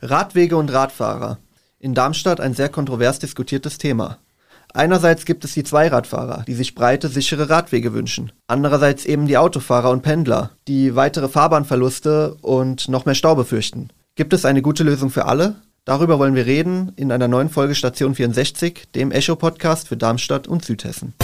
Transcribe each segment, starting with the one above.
Radwege und Radfahrer. In Darmstadt ein sehr kontrovers diskutiertes Thema. Einerseits gibt es die Zweiradfahrer, die sich breite, sichere Radwege wünschen. Andererseits eben die Autofahrer und Pendler, die weitere Fahrbahnverluste und noch mehr Stau befürchten. Gibt es eine gute Lösung für alle? Darüber wollen wir reden in einer neuen Folge Station 64, dem Echo-Podcast für Darmstadt und Südhessen.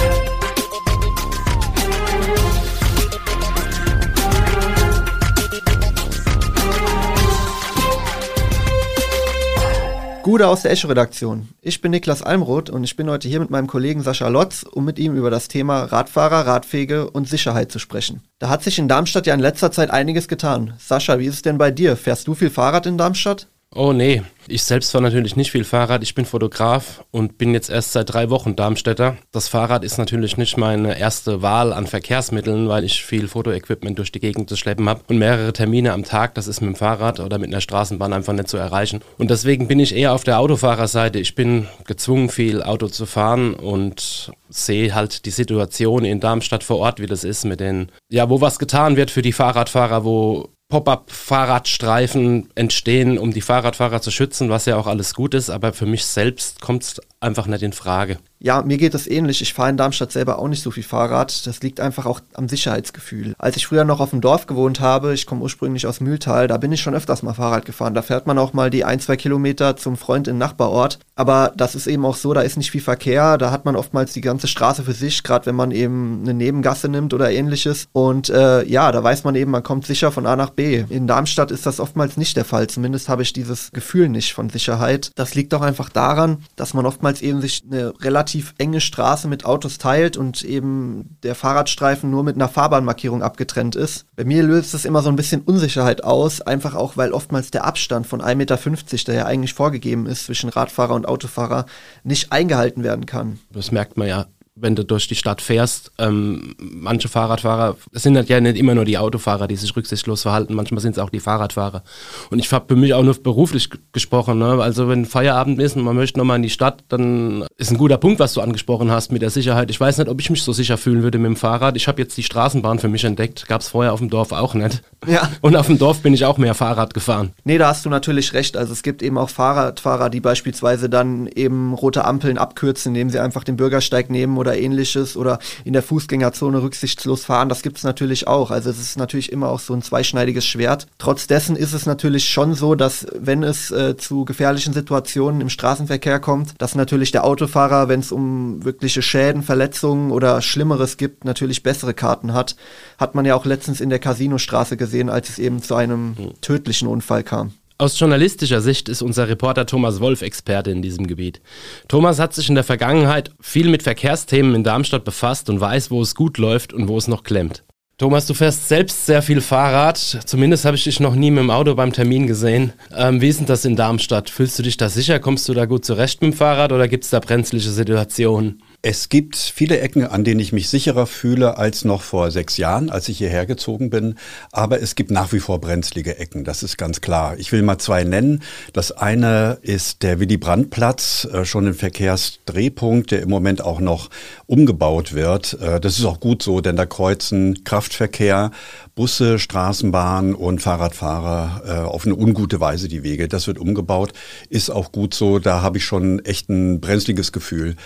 Gude aus der Echo-Redaktion. Ich bin Niklas Almroth und ich bin heute hier mit meinem Kollegen Sascha Lotz, um mit ihm über das Thema Radfahrer, Radwege und Sicherheit zu sprechen. Da hat sich in Darmstadt ja in letzter Zeit einiges getan. Sascha, wie ist es denn bei dir? Fährst du viel Fahrrad in Darmstadt? Oh nee, ich selbst fahre natürlich nicht viel Fahrrad. Ich bin Fotograf und bin jetzt erst seit drei Wochen Darmstädter. Das Fahrrad ist natürlich nicht meine erste Wahl an Verkehrsmitteln, weil ich viel Fotoequipment durch die Gegend zu schleppen habe und mehrere Termine am Tag. Das ist mit dem Fahrrad oder mit einer Straßenbahn einfach nicht zu erreichen. Und deswegen bin ich eher auf der Autofahrerseite. Ich bin gezwungen, viel Auto zu fahren und sehe halt die Situation in Darmstadt vor Ort, wie das ist mit den, ja, wo was getan wird für die Fahrradfahrer, wo Pop-up-Fahrradstreifen entstehen, um die Fahrradfahrer zu schützen, was ja auch alles gut ist, aber für mich selbst kommt es einfach nicht in Frage. Ja, mir geht das ähnlich. Ich fahre in Darmstadt selber auch nicht so viel Fahrrad. Das liegt einfach auch am Sicherheitsgefühl. Als ich früher noch auf dem Dorf gewohnt habe, ich komme ursprünglich aus Mühltal, da bin ich schon öfters mal Fahrrad gefahren. Da fährt man auch mal die ein, zwei Kilometer zum Freund im Nachbarort. Aber das ist eben auch so, da ist nicht viel Verkehr. Da hat man oftmals die ganze Straße für sich, gerade wenn man eben eine Nebengasse nimmt oder ähnliches. Und äh, ja, da weiß man eben, man kommt sicher von A nach B. In Darmstadt ist das oftmals nicht der Fall. Zumindest habe ich dieses Gefühl nicht von Sicherheit. Das liegt auch einfach daran, dass man oftmals eben sich eine relativ enge Straße mit Autos teilt und eben der Fahrradstreifen nur mit einer Fahrbahnmarkierung abgetrennt ist. Bei mir löst es immer so ein bisschen Unsicherheit aus, einfach auch, weil oftmals der Abstand von 1,50 Meter, der ja eigentlich vorgegeben ist zwischen Radfahrer und Autofahrer, nicht eingehalten werden kann. Das merkt man ja wenn du durch die Stadt fährst, ähm, manche Fahrradfahrer, es sind halt ja nicht immer nur die Autofahrer, die sich rücksichtslos verhalten, manchmal sind es auch die Fahrradfahrer. Und ich habe für mich auch nur beruflich gesprochen. Ne? Also wenn Feierabend ist und man möchte nochmal in die Stadt, dann ist ein guter Punkt, was du angesprochen hast mit der Sicherheit. Ich weiß nicht, ob ich mich so sicher fühlen würde mit dem Fahrrad. Ich habe jetzt die Straßenbahn für mich entdeckt, gab es vorher auf dem Dorf auch nicht. Ja. Und auf dem Dorf bin ich auch mehr Fahrrad gefahren. Nee, da hast du natürlich recht. Also es gibt eben auch Fahrradfahrer, die beispielsweise dann eben rote Ampeln abkürzen, indem sie einfach den Bürgersteig nehmen oder ähnliches oder in der Fußgängerzone rücksichtslos fahren. Das gibt es natürlich auch. Also es ist natürlich immer auch so ein zweischneidiges Schwert. Trotz dessen ist es natürlich schon so, dass wenn es äh, zu gefährlichen Situationen im Straßenverkehr kommt, dass natürlich der Autofahrer, wenn es um wirkliche Schäden, Verletzungen oder Schlimmeres gibt, natürlich bessere Karten hat. Hat man ja auch letztens in der Casinostraße gesehen gesehen, als es eben zu einem tödlichen Unfall kam. Aus journalistischer Sicht ist unser Reporter Thomas Wolf Experte in diesem Gebiet. Thomas hat sich in der Vergangenheit viel mit Verkehrsthemen in Darmstadt befasst und weiß, wo es gut läuft und wo es noch klemmt. Thomas, du fährst selbst sehr viel Fahrrad. Zumindest habe ich dich noch nie mit dem Auto beim Termin gesehen. Ähm, wie ist denn das in Darmstadt? Fühlst du dich da sicher? Kommst du da gut zurecht mit dem Fahrrad oder gibt es da brenzliche Situationen? Es gibt viele Ecken, an denen ich mich sicherer fühle als noch vor sechs Jahren, als ich hierher gezogen bin. Aber es gibt nach wie vor brenzlige Ecken, das ist ganz klar. Ich will mal zwei nennen. Das eine ist der Willy Brandt-Platz, äh, schon ein Verkehrsdrehpunkt, der im Moment auch noch umgebaut wird. Äh, das ist auch gut so, denn da kreuzen Kraftverkehr, Busse, Straßenbahn und Fahrradfahrer äh, auf eine ungute Weise die Wege. Das wird umgebaut, ist auch gut so. Da habe ich schon echt ein brenzliges Gefühl.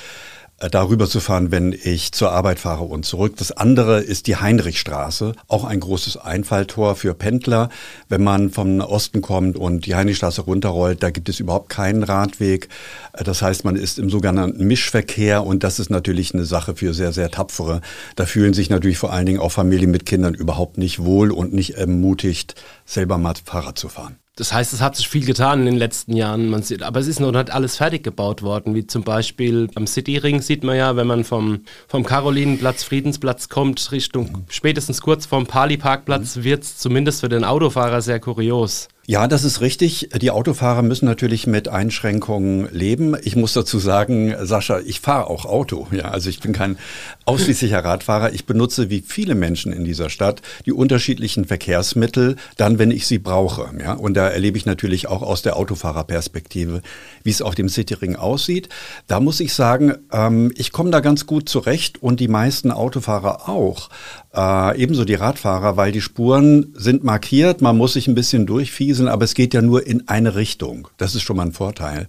Äh, darüber zu fahren, wenn ich zur Arbeit fahre und zurück. Das andere ist die Heinrichstraße, auch ein großes Einfalltor für Pendler. Wenn man vom Osten kommt und die Heinrichstraße runterrollt, da gibt es überhaupt keinen Radweg. Äh, das heißt, man ist im sogenannten Mischverkehr und das ist natürlich eine Sache für sehr, sehr tapfere. Da fühlen sich natürlich vor allen Dingen auch Familien mit Kindern überhaupt nicht wohl und nicht ermutigt, selber mal Fahrrad zu fahren. Das heißt, es hat sich viel getan in den letzten Jahren. Man sieht, aber es ist noch nicht alles fertig gebaut worden. Wie zum Beispiel am Cityring sieht man ja, wenn man vom, vom Karolinenplatz, Friedensplatz kommt, Richtung spätestens kurz vorm Pali-Parkplatz, mhm. wird es zumindest für den Autofahrer sehr kurios. Ja, das ist richtig. Die Autofahrer müssen natürlich mit Einschränkungen leben. Ich muss dazu sagen, Sascha, ich fahre auch Auto. Ja, also ich bin kein ausschließlicher Radfahrer. Ich benutze wie viele Menschen in dieser Stadt die unterschiedlichen Verkehrsmittel dann, wenn ich sie brauche. Ja, und da erlebe ich natürlich auch aus der Autofahrerperspektive, wie es auf dem Cityring aussieht. Da muss ich sagen, ähm, ich komme da ganz gut zurecht und die meisten Autofahrer auch. Äh, ebenso die Radfahrer, weil die Spuren sind markiert, man muss sich ein bisschen durchfieseln, aber es geht ja nur in eine Richtung. Das ist schon mal ein Vorteil.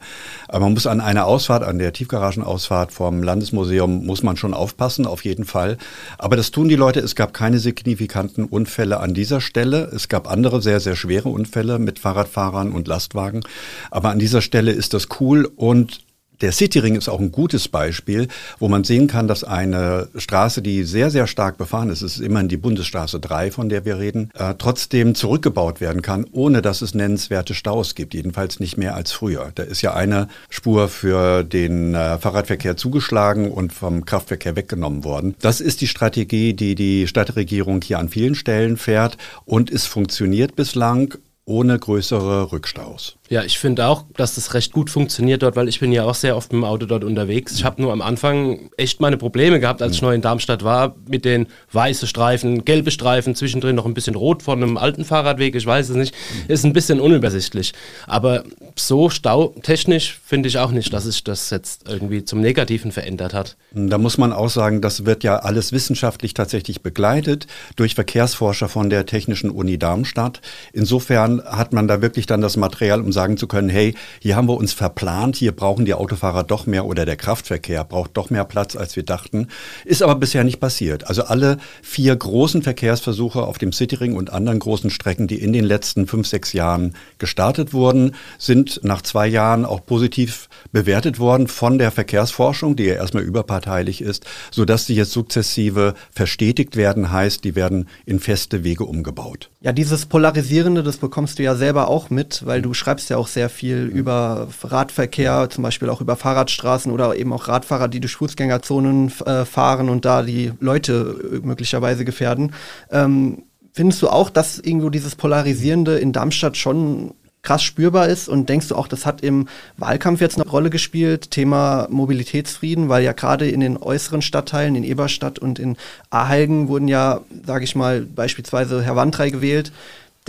Aber man muss an einer Ausfahrt, an der Tiefgaragenausfahrt vom Landesmuseum, muss man schon aufpassen, auf jeden Fall. Aber das tun die Leute. Es gab keine signifikanten Unfälle an dieser Stelle. Es gab andere sehr, sehr schwere Unfälle mit Fahrradfahrern und Lastwagen. Aber an dieser Stelle ist das cool und der Cityring ist auch ein gutes Beispiel, wo man sehen kann, dass eine Straße, die sehr, sehr stark befahren ist, es ist immerhin die Bundesstraße 3, von der wir reden, äh, trotzdem zurückgebaut werden kann, ohne dass es nennenswerte Staus gibt. Jedenfalls nicht mehr als früher. Da ist ja eine Spur für den äh, Fahrradverkehr zugeschlagen und vom Kraftverkehr weggenommen worden. Das ist die Strategie, die die Stadtregierung hier an vielen Stellen fährt und es funktioniert bislang ohne größere Rückstaus. Ja, ich finde auch, dass das recht gut funktioniert dort, weil ich bin ja auch sehr oft mit dem Auto dort unterwegs. Ich habe nur am Anfang echt meine Probleme gehabt, als ich neu in Darmstadt war, mit den weißen Streifen, gelbe Streifen, zwischendrin noch ein bisschen rot von einem alten Fahrradweg, ich weiß es nicht. Ist ein bisschen unübersichtlich. Aber so stautechnisch finde ich auch nicht, dass sich das jetzt irgendwie zum Negativen verändert hat. Da muss man auch sagen, das wird ja alles wissenschaftlich tatsächlich begleitet durch Verkehrsforscher von der Technischen Uni Darmstadt. Insofern hat man da wirklich dann das Material, um sagen zu können, hey, hier haben wir uns verplant, hier brauchen die Autofahrer doch mehr oder der Kraftverkehr braucht doch mehr Platz, als wir dachten. Ist aber bisher nicht passiert. Also alle vier großen Verkehrsversuche auf dem Cityring und anderen großen Strecken, die in den letzten fünf, sechs Jahren gestartet wurden, sind nach zwei Jahren auch positiv bewertet worden von der Verkehrsforschung, die ja erstmal überparteilich ist, sodass sie jetzt sukzessive verstetigt werden, heißt, die werden in feste Wege umgebaut. Ja, dieses Polarisierende, das bekommst du ja selber auch mit, weil du schreibst ja auch sehr viel mhm. über Radverkehr, zum Beispiel auch über Fahrradstraßen oder eben auch Radfahrer, die durch Fußgängerzonen äh, fahren und da die Leute möglicherweise gefährden. Ähm, findest du auch, dass irgendwo dieses Polarisierende in Darmstadt schon krass spürbar ist und denkst du auch, das hat im Wahlkampf jetzt eine Rolle gespielt, Thema Mobilitätsfrieden, weil ja gerade in den äußeren Stadtteilen, in Eberstadt und in Ahalgen wurden ja, sage ich mal, beispielsweise Herr Wandrei gewählt,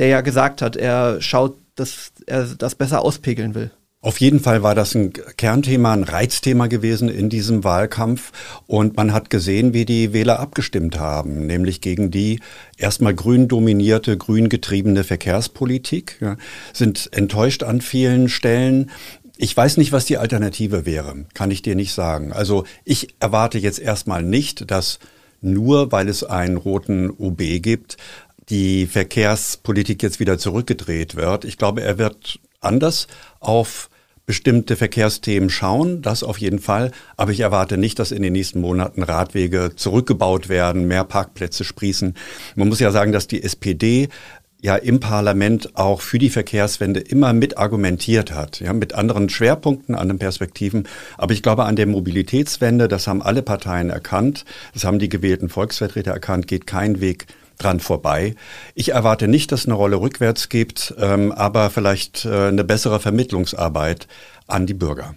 der ja gesagt hat, er schaut, dass er das besser auspegeln will. Auf jeden Fall war das ein Kernthema, ein Reizthema gewesen in diesem Wahlkampf. Und man hat gesehen, wie die Wähler abgestimmt haben, nämlich gegen die erstmal grün dominierte, grün getriebene Verkehrspolitik, ja, sind enttäuscht an vielen Stellen. Ich weiß nicht, was die Alternative wäre, kann ich dir nicht sagen. Also ich erwarte jetzt erstmal nicht, dass nur weil es einen roten OB gibt, die Verkehrspolitik jetzt wieder zurückgedreht wird. Ich glaube, er wird anders auf bestimmte Verkehrsthemen schauen, das auf jeden Fall. Aber ich erwarte nicht, dass in den nächsten Monaten Radwege zurückgebaut werden, mehr Parkplätze sprießen. Man muss ja sagen, dass die SPD ja im Parlament auch für die Verkehrswende immer mit argumentiert hat, ja, mit anderen Schwerpunkten, anderen Perspektiven. Aber ich glaube, an der Mobilitätswende, das haben alle Parteien erkannt, das haben die gewählten Volksvertreter erkannt, geht kein Weg dran vorbei. Ich erwarte nicht, dass es eine Rolle rückwärts gibt, ähm, aber vielleicht äh, eine bessere Vermittlungsarbeit an die Bürger.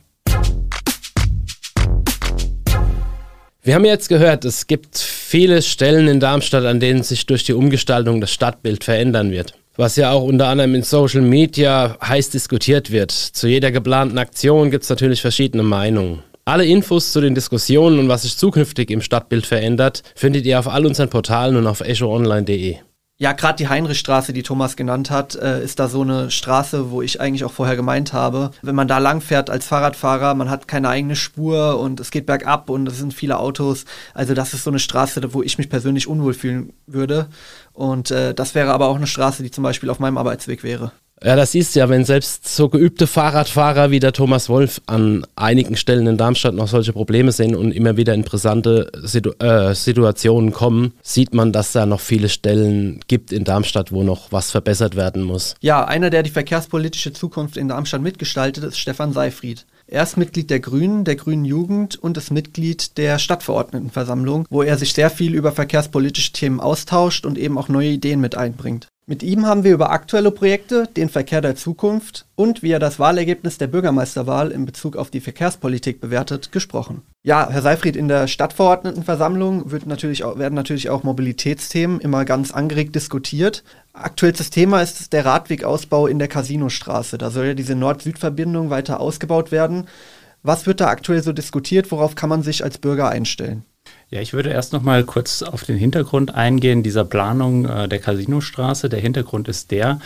Wir haben jetzt gehört, es gibt viele Stellen in Darmstadt, an denen sich durch die Umgestaltung das Stadtbild verändern wird. Was ja auch unter anderem in Social Media heiß diskutiert wird. Zu jeder geplanten Aktion gibt es natürlich verschiedene Meinungen. Alle Infos zu den Diskussionen und was sich zukünftig im Stadtbild verändert, findet ihr auf all unseren Portalen und auf echoonline.de. Ja, gerade die Heinrichstraße, die Thomas genannt hat, äh, ist da so eine Straße, wo ich eigentlich auch vorher gemeint habe. Wenn man da lang fährt als Fahrradfahrer, man hat keine eigene Spur und es geht bergab und es sind viele Autos. Also das ist so eine Straße, wo ich mich persönlich unwohl fühlen würde. Und äh, das wäre aber auch eine Straße, die zum Beispiel auf meinem Arbeitsweg wäre. Ja, das du ja, wenn selbst so geübte Fahrradfahrer wie der Thomas Wolf an einigen Stellen in Darmstadt noch solche Probleme sehen und immer wieder in brisante Situ äh, Situationen kommen, sieht man, dass da noch viele Stellen gibt in Darmstadt, wo noch was verbessert werden muss. Ja, einer, der die verkehrspolitische Zukunft in Darmstadt mitgestaltet, ist Stefan Seifried. Er ist Mitglied der Grünen, der Grünen Jugend und ist Mitglied der Stadtverordnetenversammlung, wo er sich sehr viel über verkehrspolitische Themen austauscht und eben auch neue Ideen mit einbringt. Mit ihm haben wir über aktuelle Projekte, den Verkehr der Zukunft und wie er das Wahlergebnis der Bürgermeisterwahl in Bezug auf die Verkehrspolitik bewertet, gesprochen. Ja, Herr Seifried, in der Stadtverordnetenversammlung wird natürlich auch, werden natürlich auch Mobilitätsthemen immer ganz angeregt diskutiert. Aktuellstes Thema ist der Radwegausbau in der Casinostraße. Da soll ja diese Nord-Süd-Verbindung weiter ausgebaut werden. Was wird da aktuell so diskutiert? Worauf kann man sich als Bürger einstellen? Ja, ich würde erst noch mal kurz auf den Hintergrund eingehen dieser Planung äh, der Casinostraße. Der Hintergrund ist der,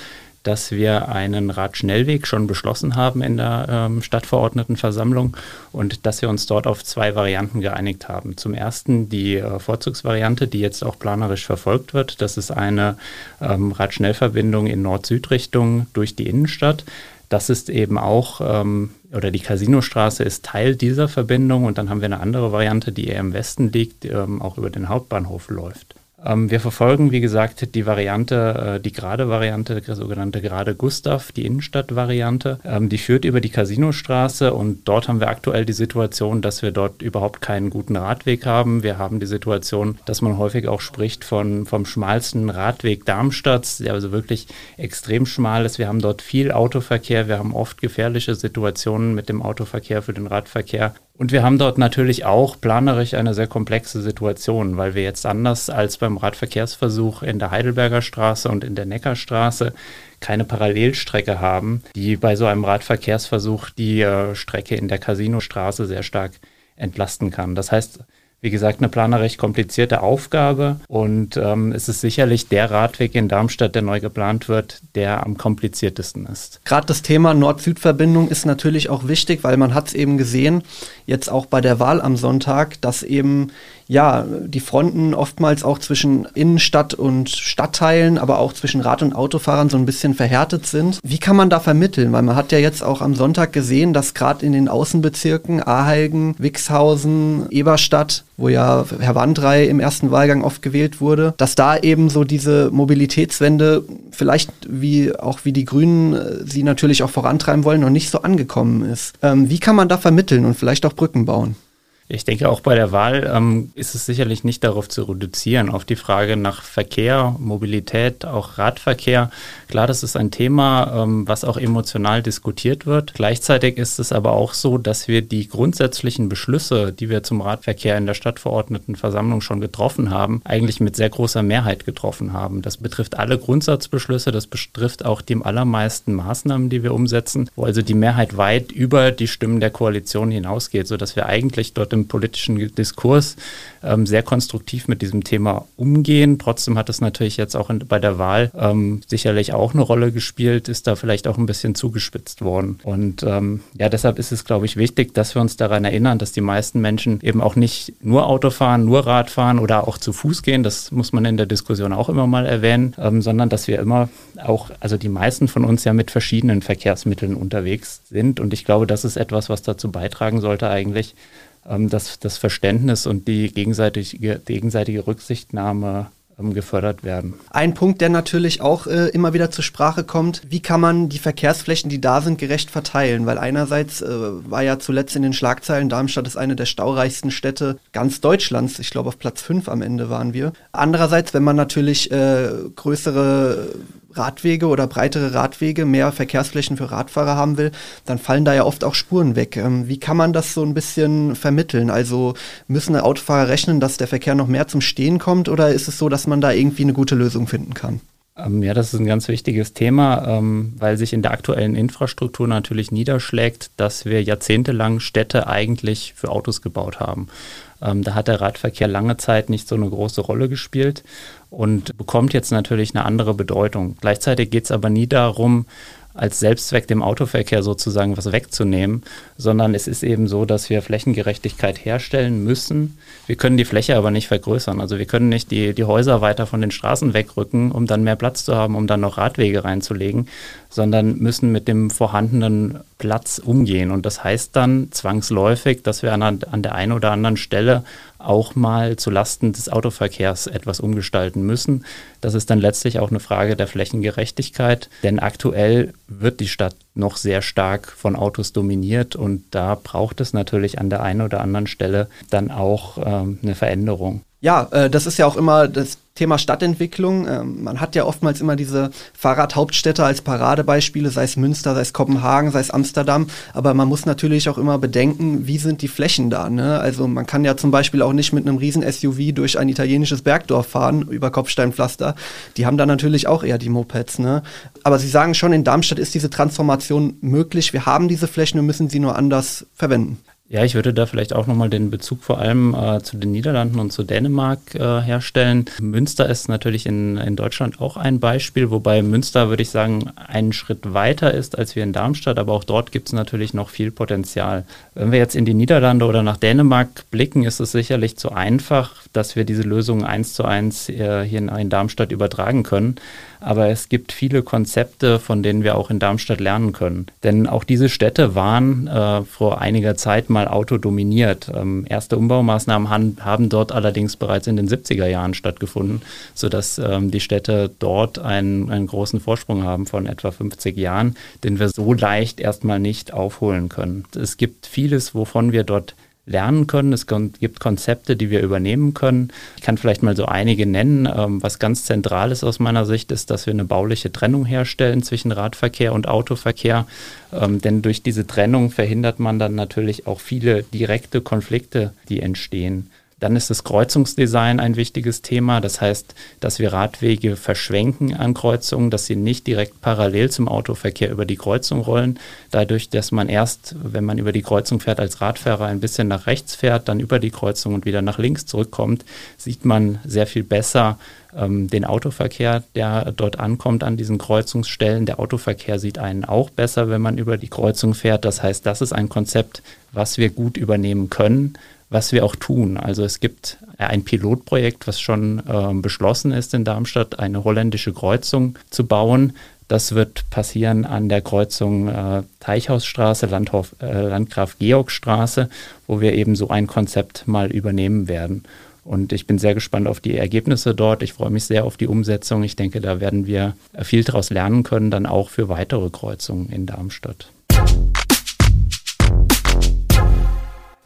dass wir einen Radschnellweg schon beschlossen haben in der ähm, Stadtverordnetenversammlung und dass wir uns dort auf zwei Varianten geeinigt haben. Zum ersten die äh, Vorzugsvariante, die jetzt auch planerisch verfolgt wird. Das ist eine ähm, Radschnellverbindung in Nord-Süd-Richtung durch die Innenstadt. Das ist eben auch, ähm, oder die Casinostraße ist Teil dieser Verbindung und dann haben wir eine andere Variante, die eher im Westen liegt, ähm, auch über den Hauptbahnhof läuft. Ähm, wir verfolgen, wie gesagt, die Variante, äh, die gerade Variante, die sogenannte gerade Gustav, die Innenstadtvariante. Ähm, die führt über die Casinostraße und dort haben wir aktuell die Situation, dass wir dort überhaupt keinen guten Radweg haben. Wir haben die Situation, dass man häufig auch spricht von, vom schmalsten Radweg Darmstadts, der also wirklich extrem schmal ist. Wir haben dort viel Autoverkehr, wir haben oft gefährliche Situationen mit dem Autoverkehr für den Radverkehr. Und wir haben dort natürlich auch planerisch eine sehr komplexe Situation, weil wir jetzt anders als beim Radverkehrsversuch in der Heidelberger Straße und in der Neckarstraße keine Parallelstrecke haben, die bei so einem Radverkehrsversuch die äh, Strecke in der Casinostraße sehr stark entlasten kann. Das heißt, wie gesagt, eine planerisch komplizierte Aufgabe und ähm, es ist sicherlich der Radweg in Darmstadt, der neu geplant wird, der am kompliziertesten ist. Gerade das Thema Nord-Süd-Verbindung ist natürlich auch wichtig, weil man hat es eben gesehen, jetzt auch bei der Wahl am Sonntag, dass eben ja, die Fronten oftmals auch zwischen Innenstadt und Stadtteilen, aber auch zwischen Rad- und Autofahrern so ein bisschen verhärtet sind. Wie kann man da vermitteln? Weil man hat ja jetzt auch am Sonntag gesehen, dass gerade in den Außenbezirken Aheigen, Wixhausen, Eberstadt, wo ja Herr Wandrei im ersten Wahlgang oft gewählt wurde, dass da eben so diese Mobilitätswende vielleicht wie auch wie die Grünen äh, sie natürlich auch vorantreiben wollen, noch nicht so angekommen ist. Ähm, wie kann man da vermitteln und vielleicht auch Brücken bauen? Ich denke, auch bei der Wahl ähm, ist es sicherlich nicht darauf zu reduzieren, auf die Frage nach Verkehr, Mobilität, auch Radverkehr. Klar, das ist ein Thema, ähm, was auch emotional diskutiert wird. Gleichzeitig ist es aber auch so, dass wir die grundsätzlichen Beschlüsse, die wir zum Radverkehr in der Stadtverordnetenversammlung schon getroffen haben, eigentlich mit sehr großer Mehrheit getroffen haben. Das betrifft alle Grundsatzbeschlüsse, das betrifft auch die allermeisten Maßnahmen, die wir umsetzen, wo also die Mehrheit weit über die Stimmen der Koalition hinausgeht, sodass wir eigentlich dort im politischen Diskurs ähm, sehr konstruktiv mit diesem Thema umgehen. Trotzdem hat es natürlich jetzt auch in, bei der Wahl ähm, sicherlich auch eine Rolle gespielt, ist da vielleicht auch ein bisschen zugespitzt worden. Und ähm, ja, deshalb ist es, glaube ich, wichtig, dass wir uns daran erinnern, dass die meisten Menschen eben auch nicht nur Auto fahren, nur Rad fahren oder auch zu Fuß gehen. Das muss man in der Diskussion auch immer mal erwähnen, ähm, sondern dass wir immer auch, also die meisten von uns ja mit verschiedenen Verkehrsmitteln unterwegs sind. Und ich glaube, das ist etwas, was dazu beitragen sollte, eigentlich ähm, dass das Verständnis und die gegenseitige, gegenseitige Rücksichtnahme ähm, gefördert werden. Ein Punkt, der natürlich auch äh, immer wieder zur Sprache kommt, wie kann man die Verkehrsflächen, die da sind, gerecht verteilen? Weil einerseits äh, war ja zuletzt in den Schlagzeilen, Darmstadt ist eine der staureichsten Städte ganz Deutschlands. Ich glaube, auf Platz 5 am Ende waren wir. Andererseits, wenn man natürlich äh, größere Radwege oder breitere Radwege, mehr Verkehrsflächen für Radfahrer haben will, dann fallen da ja oft auch Spuren weg. Ähm, wie kann man das so ein bisschen vermitteln? Also müssen Autofahrer rechnen, dass der Verkehr noch mehr zum Stehen kommt oder ist es so, dass man da irgendwie eine gute Lösung finden kann? Ähm, ja, das ist ein ganz wichtiges Thema, ähm, weil sich in der aktuellen Infrastruktur natürlich niederschlägt, dass wir jahrzehntelang Städte eigentlich für Autos gebaut haben. Ähm, da hat der Radverkehr lange Zeit nicht so eine große Rolle gespielt und bekommt jetzt natürlich eine andere Bedeutung. Gleichzeitig geht es aber nie darum, als Selbstzweck dem Autoverkehr sozusagen was wegzunehmen, sondern es ist eben so, dass wir Flächengerechtigkeit herstellen müssen. Wir können die Fläche aber nicht vergrößern. Also wir können nicht die, die Häuser weiter von den Straßen wegrücken, um dann mehr Platz zu haben, um dann noch Radwege reinzulegen, sondern müssen mit dem vorhandenen Platz umgehen. Und das heißt dann zwangsläufig, dass wir an, an der einen oder anderen Stelle auch mal zulasten des Autoverkehrs etwas umgestalten müssen. Das ist dann letztlich auch eine Frage der Flächengerechtigkeit, denn aktuell wird die Stadt noch sehr stark von Autos dominiert und da braucht es natürlich an der einen oder anderen Stelle dann auch ähm, eine Veränderung. Ja, äh, das ist ja auch immer das Thema Stadtentwicklung. Ähm, man hat ja oftmals immer diese Fahrradhauptstädte als Paradebeispiele, sei es Münster, sei es Kopenhagen, sei es Amsterdam. Aber man muss natürlich auch immer bedenken, wie sind die Flächen da. Ne? Also man kann ja zum Beispiel auch nicht mit einem riesen SUV durch ein italienisches Bergdorf fahren über Kopfsteinpflaster. Die haben da natürlich auch eher die Mopeds. Ne? Aber Sie sagen schon, in Darmstadt ist diese Transformation möglich. Wir haben diese Flächen, wir müssen sie nur anders verwenden. Ja, ich würde da vielleicht auch nochmal den Bezug vor allem äh, zu den Niederlanden und zu Dänemark äh, herstellen. Münster ist natürlich in, in Deutschland auch ein Beispiel, wobei Münster, würde ich sagen, einen Schritt weiter ist als wir in Darmstadt, aber auch dort gibt es natürlich noch viel Potenzial. Wenn wir jetzt in die Niederlande oder nach Dänemark blicken, ist es sicherlich zu einfach, dass wir diese Lösungen eins zu eins äh, hier in, Darmstadt übertragen können. Aber es gibt viele Konzepte, von denen wir auch in Darmstadt lernen können. Denn auch diese Städte waren äh, vor einiger Zeit mal autodominiert. Ähm, erste Umbaumaßnahmen han, haben dort allerdings bereits in den 70er Jahren stattgefunden, sodass ähm, die Städte dort einen, einen großen Vorsprung haben von etwa 50 Jahren, den wir so leicht erstmal nicht aufholen können. Es gibt vieles, wovon wir dort lernen können. Es gibt Konzepte, die wir übernehmen können. Ich kann vielleicht mal so einige nennen. Ähm, was ganz zentral ist aus meiner Sicht, ist, dass wir eine bauliche Trennung herstellen zwischen Radverkehr und Autoverkehr. Ähm, denn durch diese Trennung verhindert man dann natürlich auch viele direkte Konflikte, die entstehen. Dann ist das Kreuzungsdesign ein wichtiges Thema. Das heißt, dass wir Radwege verschwenken an Kreuzungen, dass sie nicht direkt parallel zum Autoverkehr über die Kreuzung rollen. Dadurch, dass man erst, wenn man über die Kreuzung fährt, als Radfahrer ein bisschen nach rechts fährt, dann über die Kreuzung und wieder nach links zurückkommt, sieht man sehr viel besser ähm, den Autoverkehr, der dort ankommt an diesen Kreuzungsstellen. Der Autoverkehr sieht einen auch besser, wenn man über die Kreuzung fährt. Das heißt, das ist ein Konzept, was wir gut übernehmen können was wir auch tun. Also es gibt ein Pilotprojekt, was schon äh, beschlossen ist in Darmstadt, eine holländische Kreuzung zu bauen. Das wird passieren an der Kreuzung äh, Teichhausstraße, Landhof, äh, Landgraf Georgstraße, wo wir eben so ein Konzept mal übernehmen werden. Und ich bin sehr gespannt auf die Ergebnisse dort. Ich freue mich sehr auf die Umsetzung. Ich denke, da werden wir viel daraus lernen können, dann auch für weitere Kreuzungen in Darmstadt.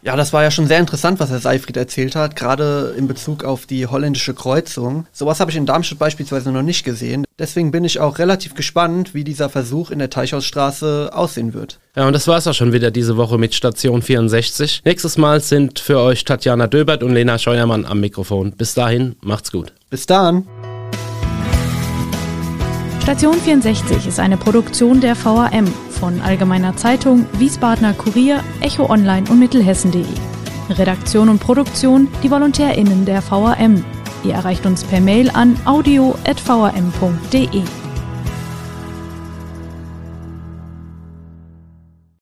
Ja, das war ja schon sehr interessant, was Herr Seifried erzählt hat, gerade in Bezug auf die holländische Kreuzung. Sowas habe ich in Darmstadt beispielsweise noch nicht gesehen. Deswegen bin ich auch relativ gespannt, wie dieser Versuch in der Teichhausstraße aussehen wird. Ja, und das war's auch schon wieder diese Woche mit Station 64. Nächstes Mal sind für euch Tatjana Döbert und Lena Scheuermann am Mikrofon. Bis dahin, macht's gut. Bis dann. Station 64 ist eine Produktion der VAM von Allgemeiner Zeitung, Wiesbadener Kurier, Echo Online und Mittelhessen.de. Redaktion und Produktion die VolontärInnen der VAM. Ihr erreicht uns per Mail an audio.vam.de.